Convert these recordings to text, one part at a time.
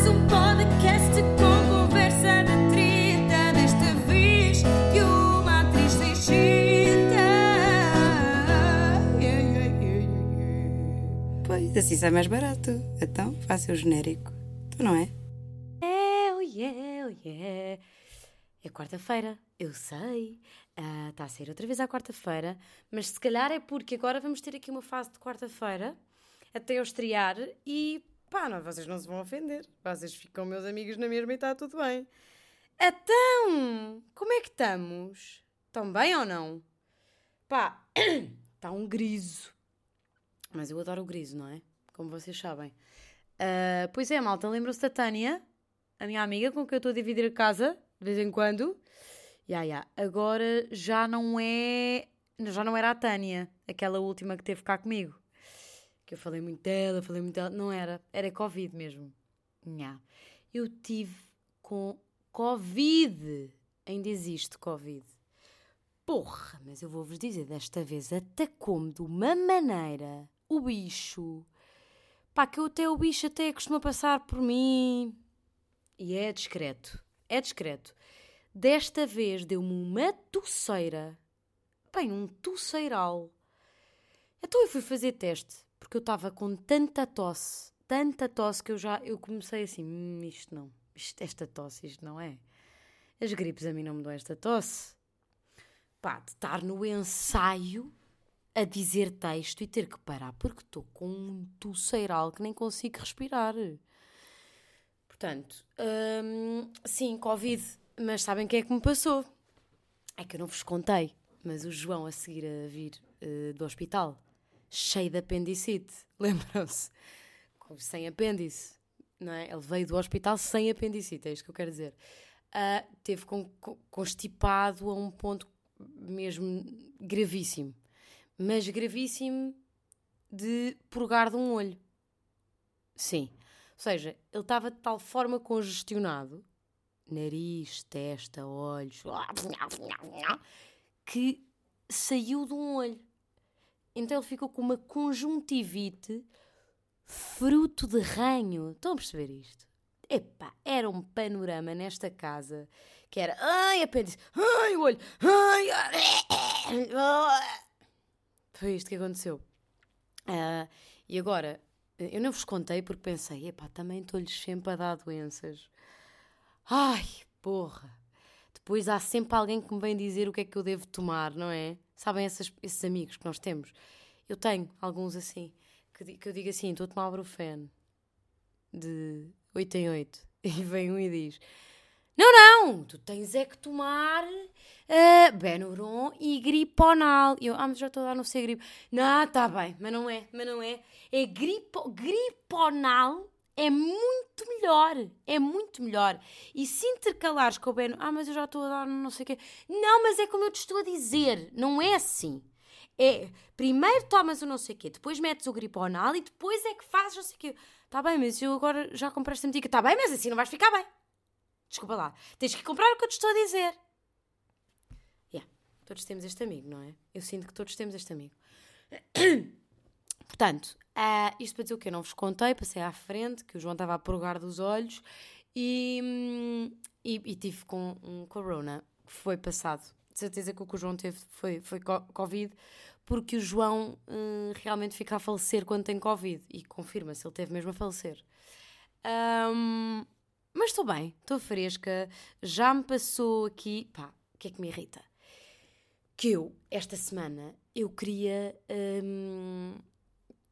Mais um podcast com conversa de treta. Desta vez de uma atriz Pois, assim sai mais barato. Então, faça o genérico. Tu não é? É, oh yeah, oh yeah. É quarta-feira, eu sei. Está a ser outra vez à quarta-feira, mas se calhar é porque agora vamos ter aqui uma fase de quarta-feira até eu estrear e pá, não, vocês não se vão ofender. Vocês ficam meus amigos na mesma e está tudo bem. Então, como é que estamos? Estão bem ou não? Pá, está um griso. Mas eu adoro o griso, não é? Como vocês sabem. Ah, pois é, malta, lembram-se da Tânia, a minha amiga com quem eu estou a dividir a casa, de vez em quando. Ya, ya. Agora já não é. Já não era a Tânia, aquela última que teve cá comigo. Que eu falei muito dela, falei muito dela. Não era, era Covid mesmo. Nha. Eu tive com Covid. Ainda existe Covid. Porra, mas eu vou-vos dizer, desta vez atacou-me de uma maneira o bicho. Pá, que eu até o bicho até costuma passar por mim. E é discreto. É discreto. Desta vez deu-me uma toceira. Bem, um tosseiral. Então eu fui fazer teste, porque eu estava com tanta tosse, tanta tosse que eu já eu comecei assim, hum, isto não, isto, esta tosse, isto não é. As gripes a mim não me dão esta tosse. Pá, de estar no ensaio a dizer texto e ter que parar porque estou com um tosseiral que nem consigo respirar. Portanto, hum, sim, Covid, mas sabem quem é que me passou? É que eu não vos contei, mas o João a seguir a vir eh, do hospital, cheio de apendicite, lembram-se? Com- Sem apêndice, não é? Ele veio do hospital sem apendicite, é isto que eu quero dizer. Ah, teve con- con- constipado a um ponto mesmo gravíssimo, mas gravíssimo de purgar de um olho. Sim. Ou seja, ele estava de tal forma congestionado, nariz, testa, olhos, que saiu de um olho. Então ele ficou com uma conjuntivite fruto de ranho. Estão a perceber isto? Epá, era um panorama nesta casa que era ai, apêndice, ai, olho, ai, ai. Foi isto que aconteceu. Ah, e agora, eu não vos contei porque pensei, epá, também estou-lhes sempre a dar doenças. Ai, porra. Depois há sempre alguém que me vem dizer o que é que eu devo tomar, não é? Sabem essas- esses amigos que nós temos? Eu tenho alguns assim, que, que eu digo assim, estou a tomar Brufen de 8 em 8. E vem um e diz, não, não, tu tens é que tomar ah, Benuron e Griponal. E eu, ah, mas já estou a dar no ser gripe. Não, está bem, mas não é, mas não é. É gripo, Griponal é muito melhor, é muito melhor. E se intercalares com o Beno, ah, mas eu já estou a dar não sei o quê. Não, mas é como eu te estou a dizer, não é assim. É, primeiro tomas o não sei o quê, depois metes o griponal e depois é que fazes não sei o quê. Está bem, mas eu agora já comprei esta medicina. Está bem, mas assim não vais ficar bem. Desculpa lá. Tens que comprar o que eu te estou a dizer. Yeah, todos temos este amigo, não é? Eu sinto que todos temos este amigo. Portanto, ah, isto para dizer o que eu não vos contei, passei à frente, que o João estava a purgar dos olhos e, e, e tive com um corona que foi passado. De certeza que o que o João teve foi, foi co- Covid, porque o João hum, realmente fica a falecer quando tem Covid e confirma-se, ele teve mesmo a falecer. Ahm, mas estou bem, estou fresca, já me passou aqui. Pá, o que é que me irrita? Que eu, esta semana, eu queria hum,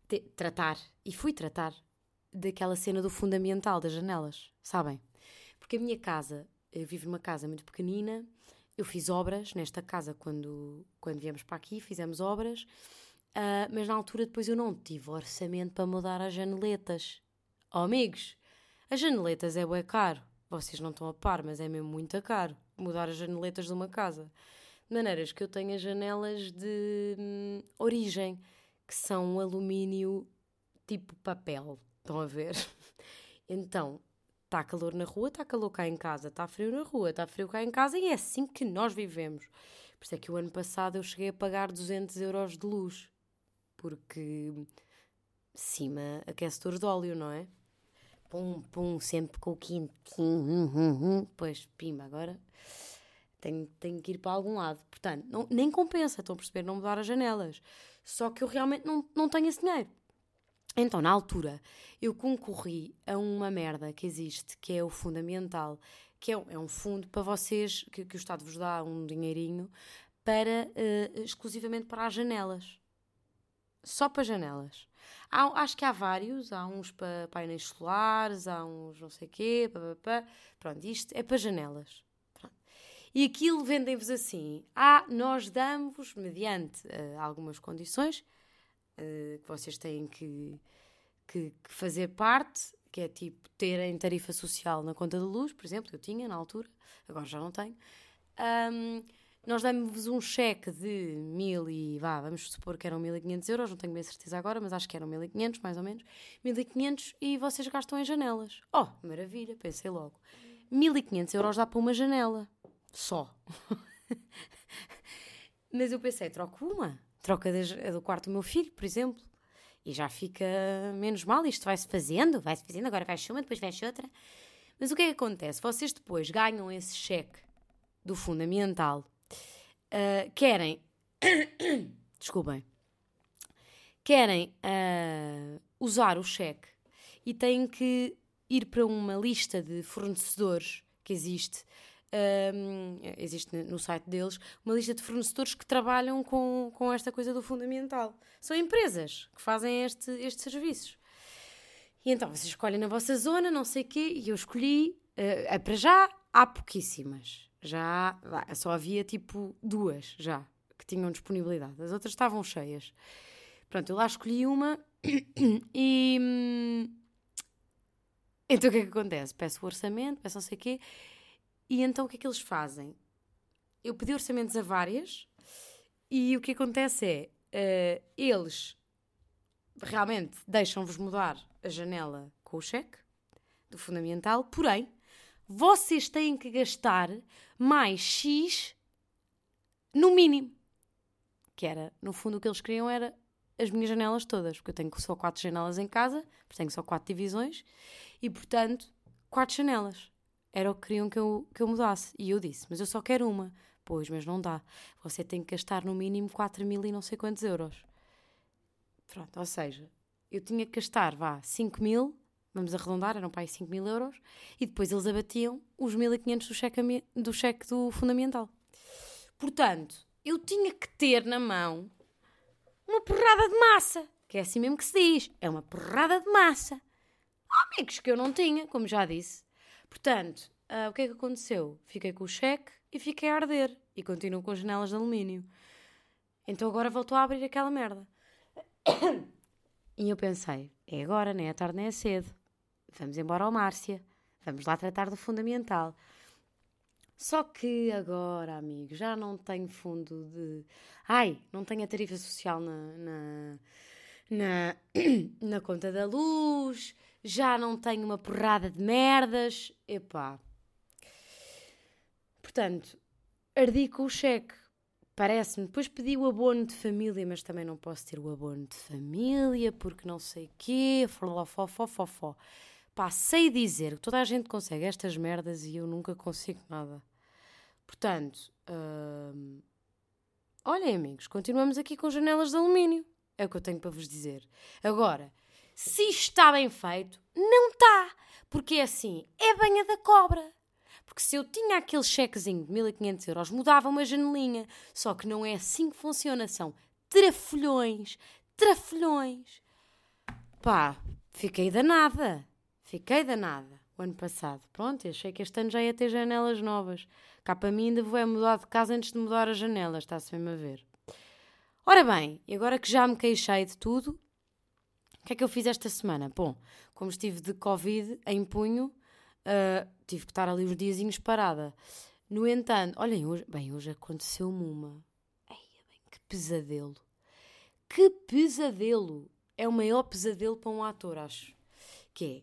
te- tratar, e fui tratar, daquela cena do fundamental das janelas, sabem? Porque a minha casa, eu vivo numa casa muito pequenina, eu fiz obras nesta casa quando, quando viemos para aqui, fizemos obras, ah, mas na altura depois eu não tive orçamento para mudar as janeletas. Oh, amigos, as janeletas é bué caro. Vocês não estão a par, mas é mesmo muito caro mudar as janeletas de uma casa. De maneiras que eu tenho as janelas de hum, origem, que são alumínio tipo papel. Estão a ver? Então, está calor na rua, está calor cá em casa, está frio na rua, está frio cá em casa e é assim que nós vivemos. Por isso é que o ano passado eu cheguei a pagar 200 euros de luz. Porque cima aquecedores de óleo, não é? Pum, pum, sempre com o quinto. Hum, hum, hum. Pois, pima, agora tenho, tenho que ir para algum lado. Portanto, não- nem compensa, estão a perceber, não mudar as janelas. Só que eu realmente não, não tenho esse dinheiro. Então, na altura, eu concorri a uma merda que existe, que é o Fundamental, que é, é um fundo para vocês, que, que o Estado vos dá um dinheirinho, para, eh, exclusivamente para as janelas. Só para janelas. Há- acho que há vários, há uns para painéis solares, há uns não sei quê, pá, pá, pá. pronto, isto é para janelas. E aquilo vendem-vos assim, ah, nós damos, mediante eh, algumas condições, eh, que vocês têm que, que- que fazer parte, que é tipo terem tarifa social na conta de luz, por exemplo, eu tinha na altura, agora já não tenho. Ahm, nós damos um cheque de mil e vá, vamos supor que eram 1500 euros, não tenho bem certeza agora, mas acho que eram 1500 mais ou menos. 1500 e vocês gastam em janelas. Oh, maravilha, pensei logo. 1500 euros dá para uma janela. Só. Mas eu pensei, troco uma. Troca a do quarto do meu filho, por exemplo. E já fica menos mal. Isto vai-se fazendo, vai-se fazendo. Agora vai uma, depois vai outra. Mas o que é que acontece? Vocês depois ganham esse cheque do fundamental. ah, querem. Desculpem. Querem ah, usar o cheque e têm que ir para uma lista de fornecedores que existe. Ahm, existe no site deles uma lista de fornecedores que trabalham com, com esta coisa do fundamental. São empresas que fazem este, estes serviços. E então vocês escolhem na vossa zona, não sei o quê, e eu escolhi. eh, para já há pouquíssimas. Já só havia tipo duas já que tinham disponibilidade. As outras estavam cheias. Pronto, eu lá escolhi uma e. hum, Então o que é que acontece? Peço o orçamento, peço não sei o quê. E então o que é que eles fazem? Eu pedi orçamentos a várias e o que acontece é eh, eles realmente deixam-vos mudar a janela com o cheque do fundamental, porém vocês têm que gastar mais X no mínimo. Que era, no fundo, o que eles queriam era as minhas janelas todas, porque eu tenho só quatro janelas em casa, tenho só quatro divisões, e portanto, quatro janelas. Era o que queriam que eu, que eu mudasse. E eu disse, mas eu só quero uma. Pois, mas não dá. Você tem que gastar no mínimo 4 mil e não sei quantos euros. Pronto, ou seja, eu tinha que gastar, vá, 5 mil, vamos arredondar, eram para aí 5 mil euros, e depois eles abatiam os 1500 do cheque, do cheque do fundamental. Portanto, eu tinha que ter na mão uma porrada de massa, que é assim mesmo que se diz, é uma porrada de massa. Amigos que eu não tinha, como já disse. Portanto, ah, o que é que aconteceu? Fiquei com o cheque e fiquei a arder, e continuo com as janelas de alumínio. Então agora voltou a abrir aquela merda. E eu pensei, é agora, nem é tarde nem é cedo. Vamos embora ao Márcia. Vamos lá tratar do fundamental. Só que agora, amigo, já não tenho fundo de. Ai, não tenho a tarifa social na, na, na, na conta da luz, já não tenho uma porrada de merdas. Epá. Portanto, ardi com o cheque. Parece-me. Depois pedi o abono de família, mas também não posso ter o abono de família porque não sei quê. Fó, fó, fó, fó. Pá, sei dizer que toda a gente consegue estas merdas e eu nunca consigo nada. Portanto, hum, olhem, amigos, continuamos aqui com janelas de alumínio. É o que eu tenho para vos dizer. Agora, se está bem feito, não está. Porque é assim, é banha da cobra. Porque se eu tinha aquele chequezinho de 1500 euros, mudava uma janelinha. Só que não é assim que funciona. São trafolhões, trafolhões. Pá, fiquei danada. Fiquei danada o ano passado. Pronto, achei que este ano já ia ter janelas novas. Cá para mim ainda vou é mudar de casa antes de mudar as janelas, está-se mesmo a ver. Ora bem, agora que já me queixei de tudo, que é que eu fiz esta semana? Bom, como estive de Covid em punho, ah, tive que estar ali uns diazinhos parada. No entanto, olhem, hoje, bem, hoje aconteceu-me uma. Ai, bem, que pesadelo. Que pesadelo! É o maior pesadelo para um ator, acho. Que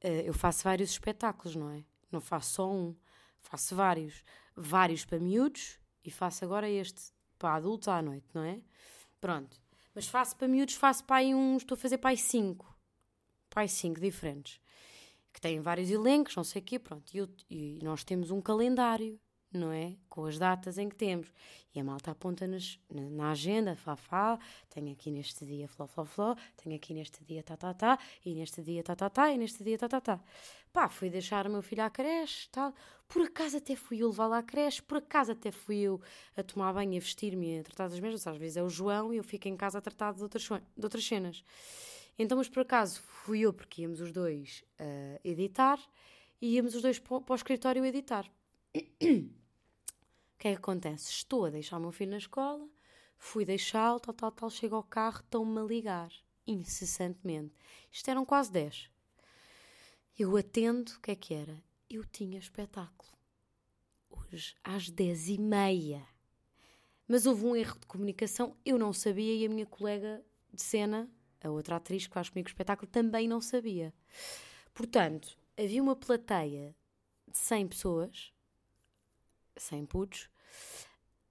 é, ah, eu faço vários espetáculos, não é? Não faço só um. Faço vários. Vários para miúdos e faço agora este para adultos à noite, não é? Pronto. Mas faço para miúdos, faço para aí uns, estou a fazer para aí cinco. Para aí cinco diferentes. que têm vários elencos, não sei o quê, pronto. E, eu- e nós temos um calendário, não é? Com as datas em que temos. E a malta aponta nas- na, agenda, fá, fá, tenho aqui neste dia fló, fló, fló, tenho aqui neste dia tá, tá, tá, e neste dia tá, tá, tá, e neste dia tá, tá, tá. Pá, fui deixar o meu filho à creche, tal. Por acaso até fui eu levá-lo à creche, por acaso até fui eu a tomar banho, a vestir-me, a tratar das mesmas. Às vezes é o João e eu fico em casa a tratar de outras, de outras cenas. Então, mas por acaso fui eu, porque íamos os dois a editar e íamos os dois para para o escritório editar. Que é que acontece? Estou a deixar o meu filho na escola, fui deixá-lo, tal, tal, tal, chego ao carro, estão-me a ligar, incessantemente. Isto eram quase 10. Eu atendo, o que é que era? Eu tinha espetáculo. Hoje, às 10 e meia. Mas houve um erro de comunicação, eu não sabia e a minha colega de cena, a outra atriz que faz comigo o espetáculo, também não sabia. Portanto, havia uma plateia de 100 pessoas, 100 putos,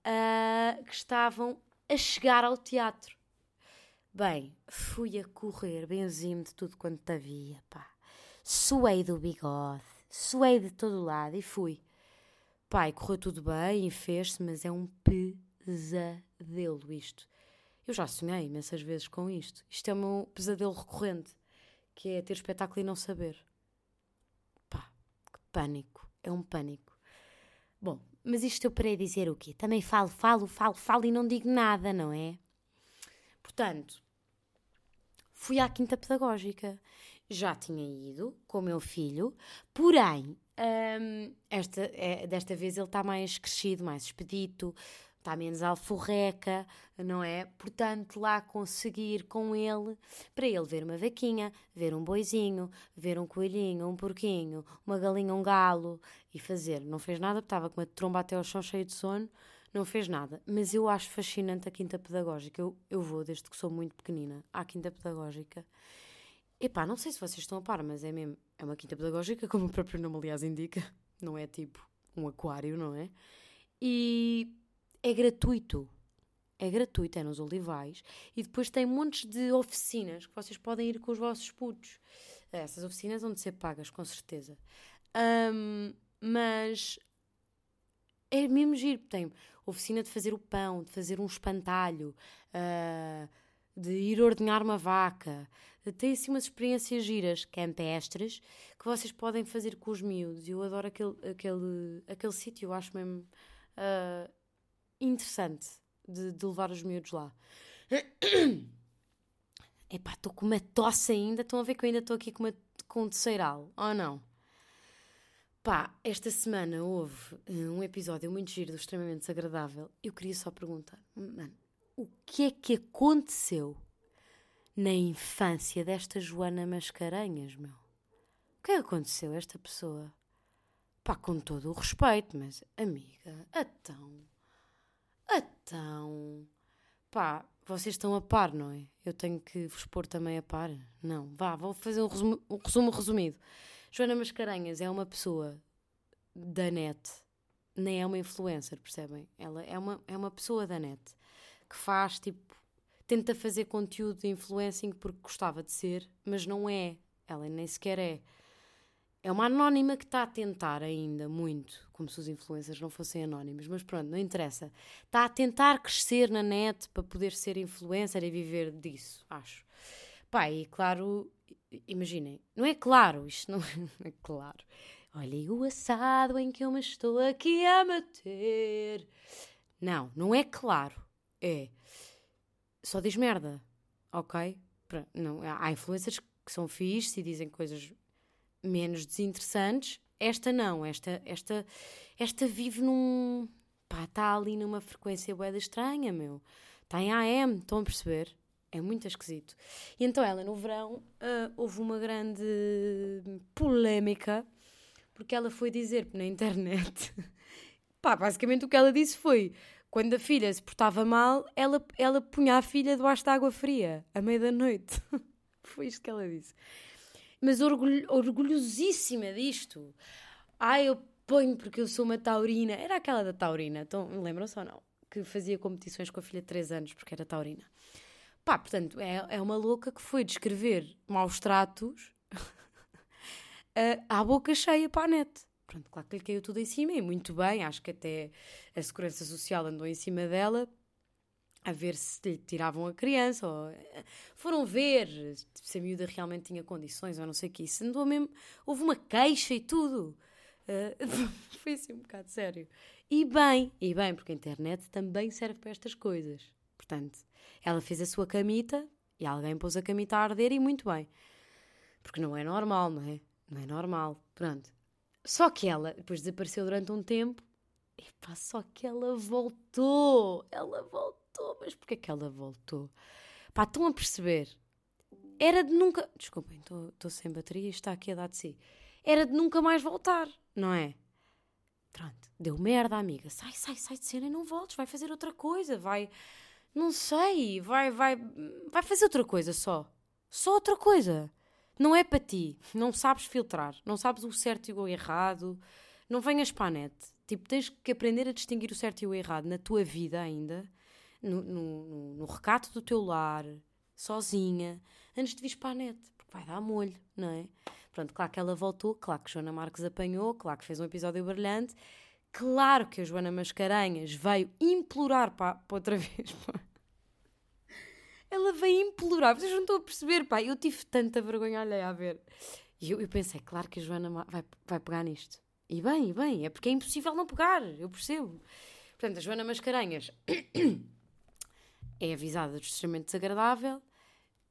ah, que estavam a chegar ao teatro. Bem, fui a correr, benzinho de tudo quanto havia, pá. Suei do bigode, suei de todo lado e fui. Pai, correu tudo bem e fez-se, mas é um pesadelo isto. Eu já sonhei imensas vezes com isto. Isto é meu pesadelo recorrente, que é ter espetáculo e não saber. Pá, que pânico. É um pânico. Bom, mas isto eu parei dizer o quê? Também falo, falo, falo, falo e não digo nada, não é? Portanto, fui à quinta pedagógica. Já tinha ido com o meu filho, porém, hum, esta, é- desta vez ele está mais crescido, mais expedito, está menos alforreca, não é? Portanto, lá conseguir com ele, para ele ver uma vaquinha, ver um boizinho, ver um coelhinho, um porquinho, uma galinha, um galo e fazer. Não fez nada, estava com uma tromba até ao chão cheio de sono, não fez nada. Mas eu acho fascinante a quinta pedagógica. Eu, eu vou desde que sou muito pequenina à quinta pedagógica. Epá, não sei se vocês estão a par, mas é mesmo. É uma quinta pedagógica, como o próprio nome, aliás, indica. Não é tipo um aquário, não é? E é gratuito. É gratuito, é nos Olivais. E depois tem montes de oficinas que vocês podem ir com os vossos putos. Essas oficinas vão de ser pagas, com certeza. Ahm, mas é mesmo giro. Tem oficina de fazer o pão, de fazer um espantalho, ah, de ir ordenhar uma vaca. Tem assim umas experiências giras, campestres, que vocês podem fazer com os miúdos. Eu adoro aquele, aquele, aquele sítio, eu acho mesmo ah, interessante de, de levar os miúdos lá. Epá, estou com uma tosse ainda. Estão a ver que eu ainda estou aqui com, uma, com um terceiral, ou não? Pá, esta semana houve eh, um episódio muito giro Extremamente Desagradável. Eu queria só perguntar, mano, o que é que aconteceu na infância desta Joana Mascarenhas, meu? O que é que aconteceu a esta pessoa? Pá, com todo o respeito, mas amiga, então, então, pá, vocês estão a par, não é? Eu tenho que vos pôr também a par? Não, vá, vou fazer um resumo, um resumo resumido. Joana Mascarenhas é uma pessoa da net, nem é uma influencer, percebem? Ela é uma, é uma pessoa da net que faz tipo, tenta fazer conteúdo de influencing porque gostava de ser, mas não é. Ela nem sequer é. É uma anónima que está a tentar ainda muito, como se os influencers não fossem anónimos, mas pronto, não interessa. Está a tentar crescer na net para poder ser influencer e viver disso, acho. Pá, e claro, imaginem, não é claro, isto não é claro. Olha, e o assado em que eu me estou aqui a meter. Não, não é claro. É. Só diz merda, ok? Não, há influencers que são fixes e dizem coisas menos desinteressantes. Esta não, esta, esta, esta vive num. pá, está ali numa frequência boeda estranha, meu. Está em AM, estão a perceber? É muito esquisito. E então ela, no verão, ah, houve uma grande polémica, porque ela foi dizer na internet. pá, basicamente o que ela disse foi: quando a filha se portava mal, ela, ela punha a filha debaixo de água fria, à meia da noite. foi isto que ela disse mas orgulho- orgulhosíssima disto. Ai, eu ponho porque eu sou uma taurina. Era aquela da taurina, então, lembram-se ou não? Que fazia competições com a filha de 3 anos porque era taurina. Pá, portanto, é, é uma louca que foi descrever maus tratos uh, à boca cheia para a net. Pronto, claro que lhe caiu tudo em cima e muito bem, acho que até a Segurança Social andou em cima dela a ver se lhe tiravam a criança ou eh, foram ver se a miúda realmente tinha condições ou não sei o que. Isso andou mesmo. Houve uma queixa e tudo. Uh, foi assim um bocado sério. E bem, e bem, porque a internet também serve para estas coisas. Portanto, ela fez a sua camita e alguém pôs a camita a arder e muito bem. Porque não é normal, não é? Não é normal. Pronto. Só que ela depois desapareceu durante um tempo. E pá, só que ela voltou. Ela voltou. Mas porquê que ela voltou? Pá, estão a perceber? Era de nunca. Desculpem, estou sem bateria e está aqui a dar de si. Era de nunca mais voltar, não é? Pronto, deu merda, amiga. Sai, sai, sai de cena e não voltes. Vai fazer outra coisa. Vai. Não sei. Vai, vai. Vai fazer outra coisa só. Só outra coisa. Não é para ti. Não sabes filtrar. Não sabes o certo e o errado. Não venhas para a net. Tipo, tens que aprender a distinguir o certo e o errado na tua vida ainda. No, no, no, recato do teu lar. Sozinha. Antes de vires para a net. Porque vai dar molho, não é? Pronto, claro que ela voltou. Claro que Joana Marques apanhou. Claro que fez um episódio brilhante. Claro que a Joana Mascarenhas veio implorar para, outra vez. Ela veio implorar. Vocês não estão a perceber, pá. Eu tive tanta vergonha alheia a ver. E eu, eu pensei, claro que a Joana vai, vai pegar nisto. E bem, e bem. É porque é impossível não pegar. Eu percebo. Portanto, a Joana Mascarenhas é avisada de extremamente desagradável.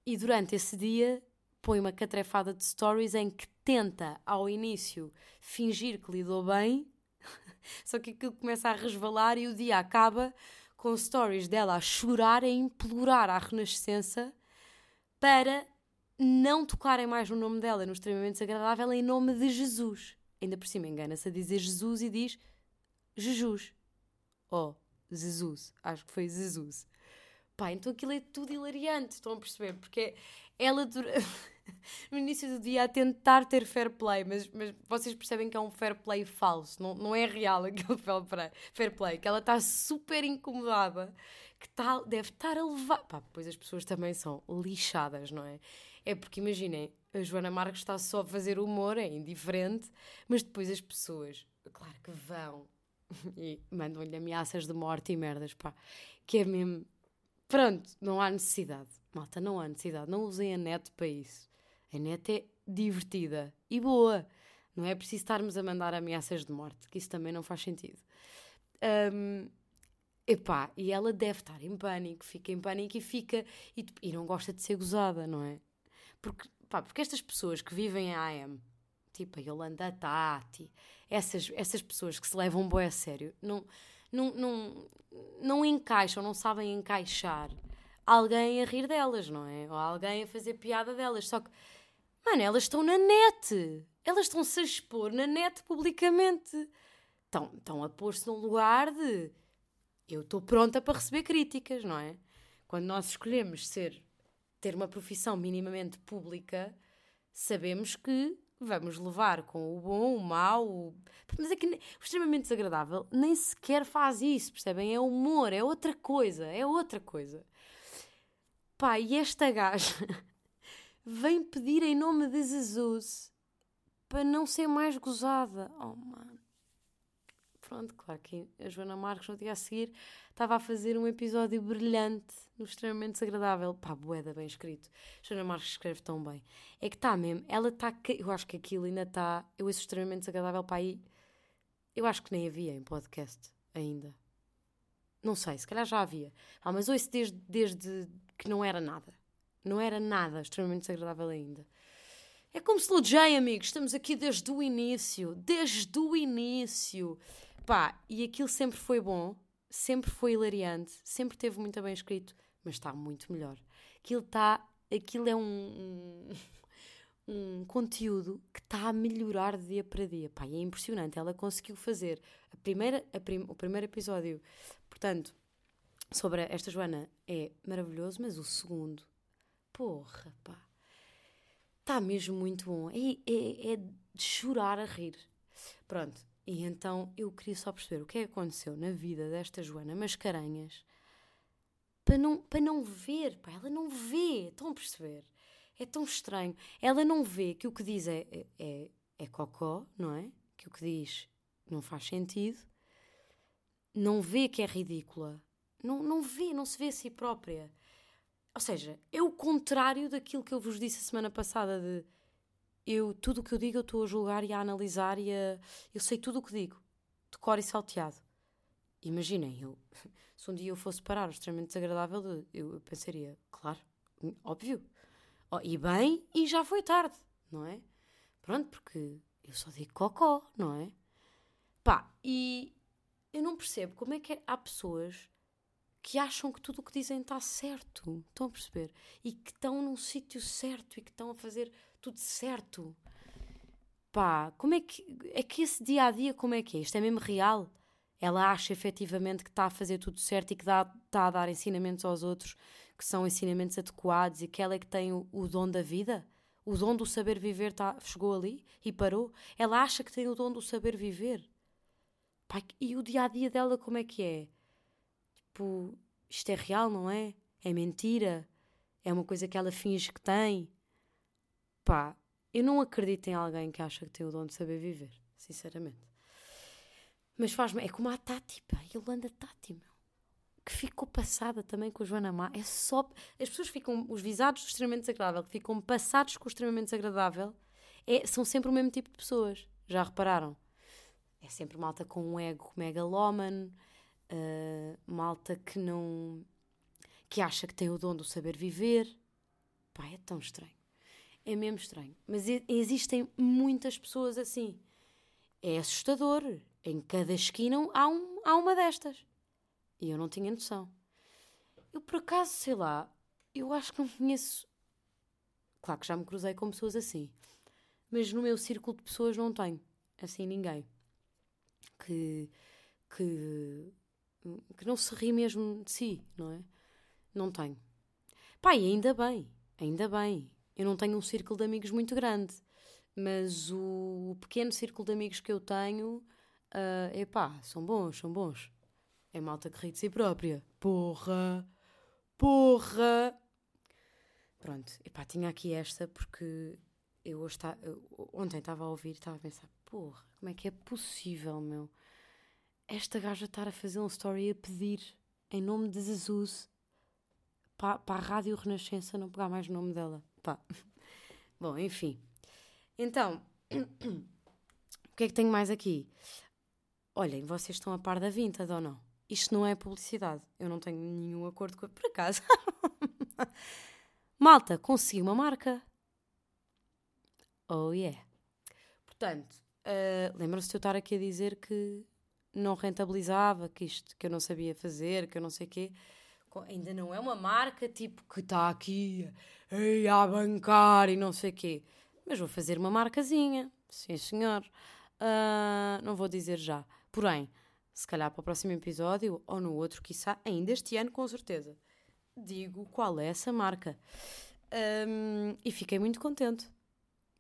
E durante esse dia põe uma catrefada de stories em que tenta, ao início, fingir que lidou bem. Só que aquilo começa a resvalar e o dia acaba com stories dela a chorar, a implorar à Renascença para não tocarem mais no nome dela no extremamente desagradável em nome de Jesus. Ainda por cima engana-se a dizer Jesus e diz Jesus. Oh, Jesus. Acho que foi Jesus. Pá, então aquilo é tudo hilariante, estão a perceber? Porque ela dura... no início do dia a tentar ter fair play, mas, mas vocês percebem que é um fair play falso, não, não é real aquele fair play, que ela está super incomodada, que tá, deve estar a levar. Pá, pois as pessoas também são lixadas, não é? É porque imaginem, a Joana Marques está só a fazer humor, é indiferente, mas depois as pessoas, claro que vão e mandam-lhe ameaças de morte e merdas, pá, que é mesmo. Pronto, não há necessidade. Malta, não há necessidade. Não usem a net para isso. A net é divertida e boa. Não é preciso estarmos a mandar ameaças de morte, que isso também não faz sentido. Um, epá, e ela deve estar em pânico, fica em pânico e fica. E, e não gosta de ser gozada, não é? Porque, pá, porque estas pessoas que vivem em AM, tipo a Yolanda Tati, essas, essas pessoas que se levam bem a sério, não, não, não, não encaixam, não sabem encaixar alguém a rir delas, não é? Ou alguém a fazer piada delas. Só que Mano, elas estão na net. Elas estão-se a expor na net publicamente. Estão, estão a pôr-se num lugar de. Eu estou pronta para receber críticas, não é? Quando nós escolhemos ser, ter uma profissão minimamente pública, sabemos que vamos levar com o bom, o mau. O... Mas é que o extremamente desagradável nem sequer faz isso, percebem? É humor, é outra coisa, é outra coisa. Pá, e esta gaja vem pedir em nome de Jesus para não ser mais gozada. Oh, mano. Pronto, claro que a Joana Marques no dia a seguir estava a fazer um episódio brilhante, no extremamente desagradável. Pá, boeda, bem escrito. Joana Marques escreve tão bem. É que está mesmo, ela está. Eu acho que aquilo ainda está. Eu ouço extremamente desagradável para aí. Eu acho que nem havia em podcast ainda. Não sei, se calhar já havia. Ah, mas ouço desde, desde que não era nada. Não era nada extremamente desagradável ainda. É como Slow J, amigos. Estamos aqui desde o início. Desde o início. Pá, e aquilo sempre foi bom. Sempre foi hilariante. Sempre teve muito bem escrito. Mas está muito melhor. Aquilo está... Aquilo é um... um, um conteúdo que está a melhorar de dia para dia. Pá, e é impressionante. Ela conseguiu fazer a primeira, a prim, o primeiro episódio, portanto, sobre esta Joana é maravilhoso, mas o segundo porra, pá. Está mesmo muito bom. É, é, é de chorar a rir. Pronto. E então eu queria só perceber o que é que aconteceu na vida desta Joana Mascarenhas para não, para não ver, pá, ela não vê, estão a perceber? É tão estranho. Ela não vê que o que diz é, é, é, é cocó, não é? Que o que diz não faz sentido, não vê que é ridícula, não, não vê, não se vê a si própria. Ou seja, é o contrário daquilo que eu vos disse a semana passada de eu, tudo o que eu digo eu estou a julgar e a analisar e a, eu sei tudo o que digo, de cor e salteado. Imaginem, eu, se um dia eu fosse parar extremamente desagradável, eu, pensaria, claro, óbvio. E bem, e já foi tarde, não é? Pronto, porque eu só digo cocó, não é? Pá, e eu não percebo como é que há pessoas que acham que tudo o que dizem está certo. Estão a perceber? E que estão num sítio certo e que estão a fazer tudo certo. Pá, como é que. É que esse dia a dia, como é que é? Isto é mesmo real? Ela acha efetivamente que está a fazer tudo certo e que está a dar ensinamentos aos outros que são ensinamentos adequados e que ela é que tem o, o dom da vida? O dom do saber viver tá, chegou ali e parou? Ela acha que tem o dom do saber viver? Pá, e o dia a dia dela, como é que é? Tipo, isto é real, não é? É mentira? É uma coisa que ela finge que tem? Pá, eu não acredito em alguém que acha que tem o dom de saber viver, sinceramente. Mas faz-me. É como a Tati, pá, Yolanda Tati, meu. Que ficou passada também com a Joana Má. É só. As pessoas ficam. Os visados do extremamente desagradável, que ficam passados com o extremamente desagradável, é, são sempre o mesmo tipo de pessoas. Já repararam? É sempre malta com um ego megalómano, uh, malta que não. que acha que tem o dom do saber viver. Pá, é tão estranho. É mesmo estranho. Mas existem muitas pessoas assim. É assustador. Em cada esquina há, um, há uma destas. E eu não tinha noção. Eu, por acaso, sei lá, eu acho que não conheço. Claro que já me cruzei com pessoas assim. Mas no meu círculo de pessoas não tenho. Assim, ninguém. Que. que. Que não se ri mesmo de si, não é? Não tenho. E ainda bem. Ainda bem. Eu não tenho um círculo de amigos muito grande. Mas o pequeno círculo de amigos que eu tenho Uh, epá, são bons, são bons. É malta que ri de si própria. Porra! Porra! Pronto, epá, tinha aqui esta porque eu, hoje tá, ontem estava a ouvir e estava a pensar: porra, como é que é possível, meu? Esta gaja estar a fazer um story a pedir em nome de Jesus para, para a Rádio Renascença não pegar mais o nome dela. Pá. Bom, enfim. Então, o que é que tenho mais aqui? Olhem, vocês estão a par da Vinted ou não? Isto não é publicidade. Eu não tenho nenhum acordo com. Por acaso. Malta, consegui uma marca. Oh yeah. Portanto, uh, lembram-se de eu estar aqui a dizer que não rentabilizava, que isto que eu não sabia fazer, que eu não sei o quê. Ainda não é uma marca tipo que está aqui ei, a bancar e não sei o quê. Mas vou fazer uma marcazinha. Sim, senhor. Uh, não vou dizer já. Porém, se calhar para o próximo episódio ou no outro, quiçá, ainda este ano, com certeza, digo qual é essa marca. Um, e fiquei muito contente.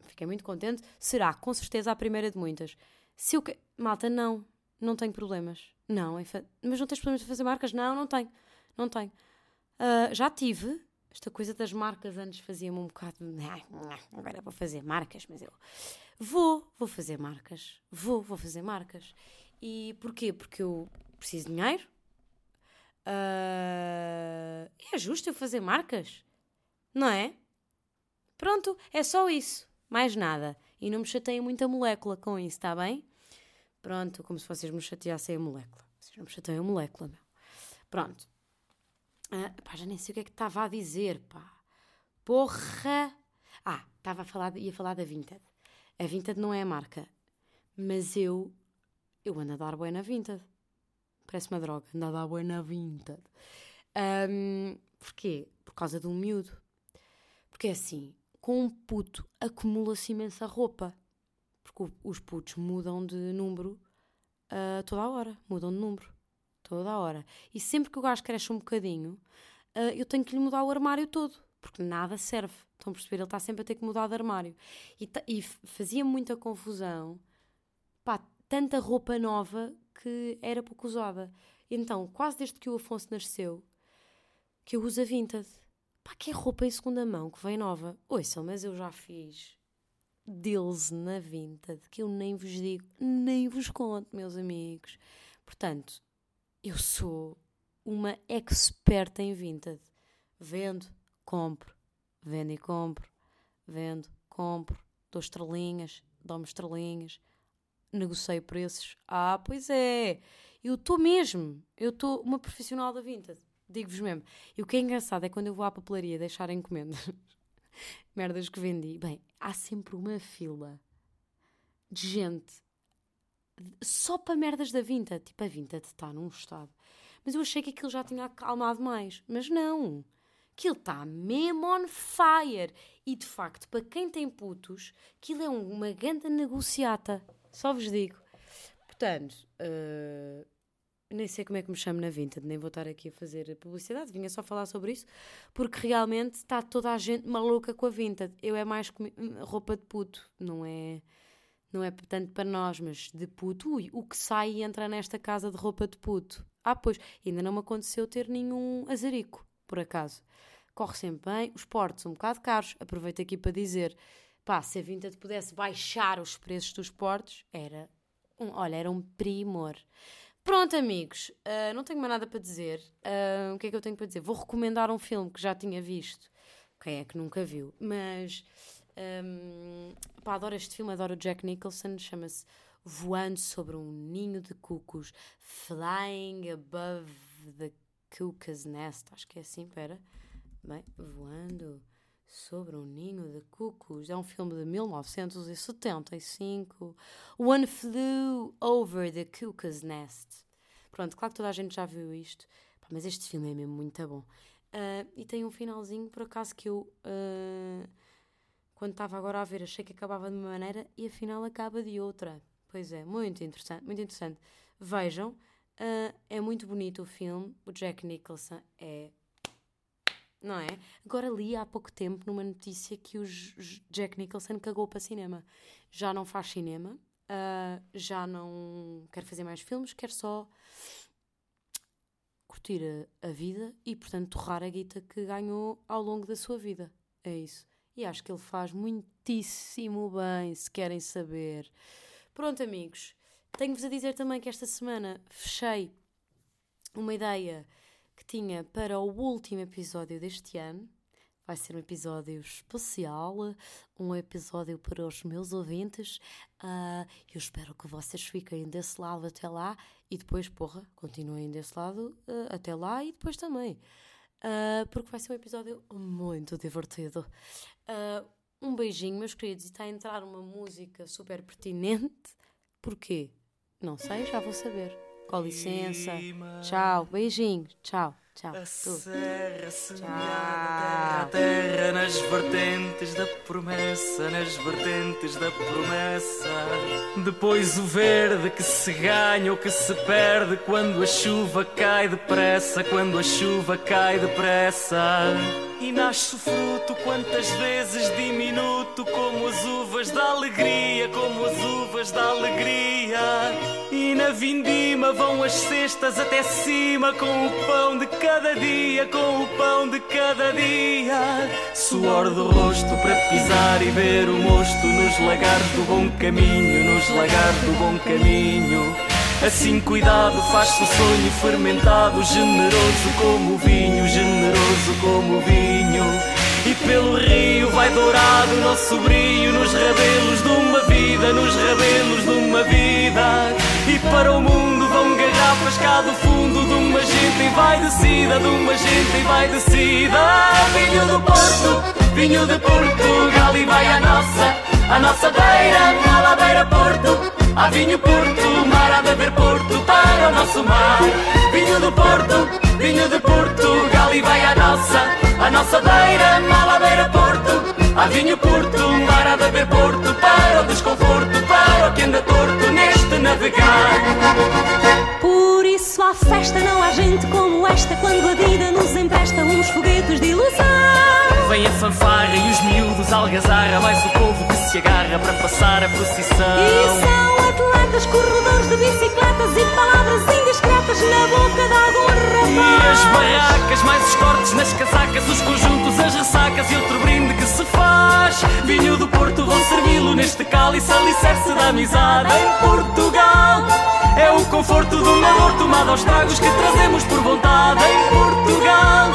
Fiquei muito contente. Será, com certeza, a primeira de muitas. Se eu que... Malta, não. Não tenho problemas. Não. É. Mas não tens problemas de fazer marcas? Não, não tenho. Não tenho. Uh, já tive. Esta coisa das marcas antes fazia-me um bocado. Agora vou fazer marcas, mas eu. Vou, vou fazer marcas. Vou, vou fazer marcas. E porquê? Porque eu preciso de dinheiro. Uh, é justo eu fazer marcas? Não é? Pronto, é só isso. Mais nada. E não me chateiem muito a molécula com isso, está bem? Pronto, como se vocês me chateassem a molécula. Vocês não me chateiam a molécula, meu. Pronto. Uh, pá, já nem sei o que é que estava a dizer, pá. Porra! Ah, estava a falar, ia falar da Vinted. A Vinted não é a marca, mas eu eu ando a dar bué na Vinted. Parece uma droga, ando a dar bué na Vinted. Um, porquê? Por causa de um miúdo. Porque é assim, com um puto acumula-se imensa roupa. Porque os putos mudam de número uh, toda a hora. Mudam de número. Toda a hora. E sempre que o gajo cresce um bocadinho, uh, eu tenho que lhe mudar o armário todo. Porque nada serve. Estão a perceber? Ele está sempre a ter que mudar de armário. E, e fazia muita confusão. Pá, tanta roupa nova que era pouco usada. Então, quase desde que o Afonso nasceu, que eu uso a Vinted. Pá, que é roupa em segunda mão, que vem nova. Ouçam, mas eu já fiz deals na Vinted que eu nem vos digo, nem vos conto, meus amigos. Portanto, eu sou uma experta em Vinted. Vendo, compro, vendo e compro, vendo, compro, dou estrelinhas, dou-me estrelinhas, negocio preços. Ah, pois é, eu estou mesmo, eu estou uma profissional da Vinted, digo-vos mesmo. E o que é engraçado é quando eu vou à papelaria deixar encomendas, merdas que vendi, bem, há sempre uma fila de gente só para merdas da Vinted. Tipo, a Vinted está num estado. Mas eu achei que aquilo já tinha acalmado mais. Mas não. Aquilo está mesmo on fire. E de facto, para quem tem putos, aquilo é um- uma grande negociata. Só vos digo. Portanto, eh, nem sei como é que me chamo na Vinted, nem vou estar aqui a fazer publicidade, vinha só falar sobre isso, porque realmente está toda a gente maluca com a Vinted. Eu é mais comi- roupa de puto, não é, não é tanto para nós, mas de puto. Ui, o que sai e entra nesta casa de roupa de puto? Ah, pois, ainda não me aconteceu ter nenhum azarico, por acaso. Corre sempre bem, os portos um bocado caros, aproveito aqui para dizer, pá, se a Vinted pudesse baixar os preços dos portos, era, um, olha, era um primor. Pronto, amigos, ah, não tenho mais nada para dizer. Ah, o que é que eu tenho para dizer? Vou recomendar um filme que já tinha visto. Quem é que nunca viu? Mas, hum, pá, adoro este filme, adoro o Jack Nicholson, chama-se Voando sobre um Ninho de Cucos, Flying Above the Cuckoo's Nest, acho que é assim, pera. Bem, Voando sobre um Ninho de Cucos, é um filme de 1975. One Flew Over the Cuckoo's Nest. Pronto, claro que toda a gente já viu isto, mas este filme é mesmo muito bom. Ah, e tem um finalzinho, por acaso, que eu, ah, quando estava agora a ver, achei que acabava de uma maneira e afinal acaba de outra. Pois é, muito interessante, muito interessante. Vejam, ah, é muito bonito o filme. O Jack Nicholson é. Não é? Agora li há pouco tempo numa notícia que o Jack Nicholson cagou para cinema. Já não faz cinema, ah, já não quer fazer mais filmes, quer só curtir a, a vida e, portanto, torrar a guita que ganhou ao longo da sua vida. É isso. E acho que ele faz muitíssimo bem, se querem saber. Pronto, amigos. Tenho-vos a dizer também que esta semana fechei uma ideia tinha para o último episódio deste ano. Vai ser um episódio especial, um episódio para os meus ouvintes. Ah, eu espero que vocês fiquem desse lado até lá e depois, porra, continuem desse lado ah, até lá e depois também. Ah, porque vai ser um episódio muito divertido. Ah, um beijinho, meus queridos, e está a entrar uma música super pertinente. Porquê? Não sei, já vou saber. Com licença. Tchau, beijinhos. Tchau, tchau. A serra semeada, a terra, nas vertentes da promessa, nas vertentes da promessa. Depois o verde que se ganha ou que se perde quando a chuva cai depressa, quando a chuva cai depressa. E nasce o fruto quantas vezes diminuto, como as uvas da alegria, como as uvas da alegria. E na vindima vão as cestas até cima com o pão de cada dia, com o pão de cada dia. Suor do rosto para pisar e ver o mosto nos lagares do bom caminho, nos lagares do bom caminho. Assim cuidado faz-se o sonho fermentado, generoso como o vinho, generoso como o vinho. E pelo rio vai dourado o nosso brilho nos rabelos de uma vida, nos rabelos de uma vida. E para o mundo vão garrafas cá do fundo de uma gente em vai descida, de uma gente em vai descida. Vinho do Porto, vinho de Portugal e vai a nossa, a nossa beira, na ladeira Porto. Há vinho Porto, mar de haver Porto para o nosso mar. Vinho do Porto, vinho de Portugal e vai a nossa, a nossa beira, na ladeira Porto. Há vinho Porto, mar de haver Porto para o desconforto, para o que anda torto neste navegar. Por isso há festa, não há gente como esta quando a vida nos empresta uns foguetes de ilusão. Vem a fanfarra e os miúdos algazarra, mais o povo que se agarra para passar a procissão. Atletas, corredores de bicicletas e palavras indiscretas na boca de algum E as rapaz. barracas, mais os cortes nas casacas, os conjuntos, as ressacas e outro brinde que se faz. Vinho do Porto, vou servi-lo neste cálice, alicerce da amizade em Portugal. É o conforto do amor tomado aos tragos que trazemos por vontade em Portugal.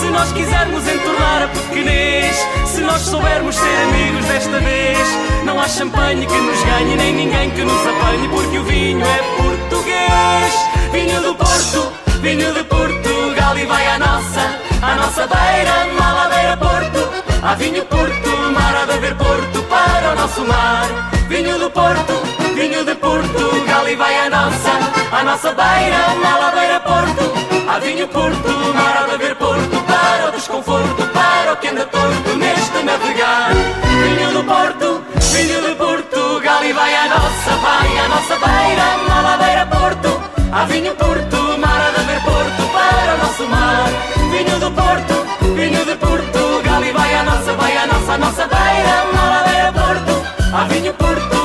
Se nós quisermos entornar a pequenez, se nós soubermos ser amigos desta vez, não há champanhe que nos ganhe, nem ninguém que nos apanhe, porque o vinho é português. Vinho do Porto, vinho de Portugal e vai à nossa, à nossa beira, Maladeira Porto. Há vinho Porto, mar a beber Porto para o nosso mar. Vinho do Porto, vinho de Portugal e vai à nossa, à nossa beira, Maladeira Porto. Há vinho Porto, marada ver de Porto Para o desconforto, para o que anda torto neste navegar Vinho do Porto, vinho de Portugal E vai à nossa, vai à nossa beira Na Porto, há vinho Porto marada ver de Porto para o nosso mar. Vinho do Porto, vinho de Portugal E vai à nossa, vai à nossa, à nossa beira Na Porto, há vinho Porto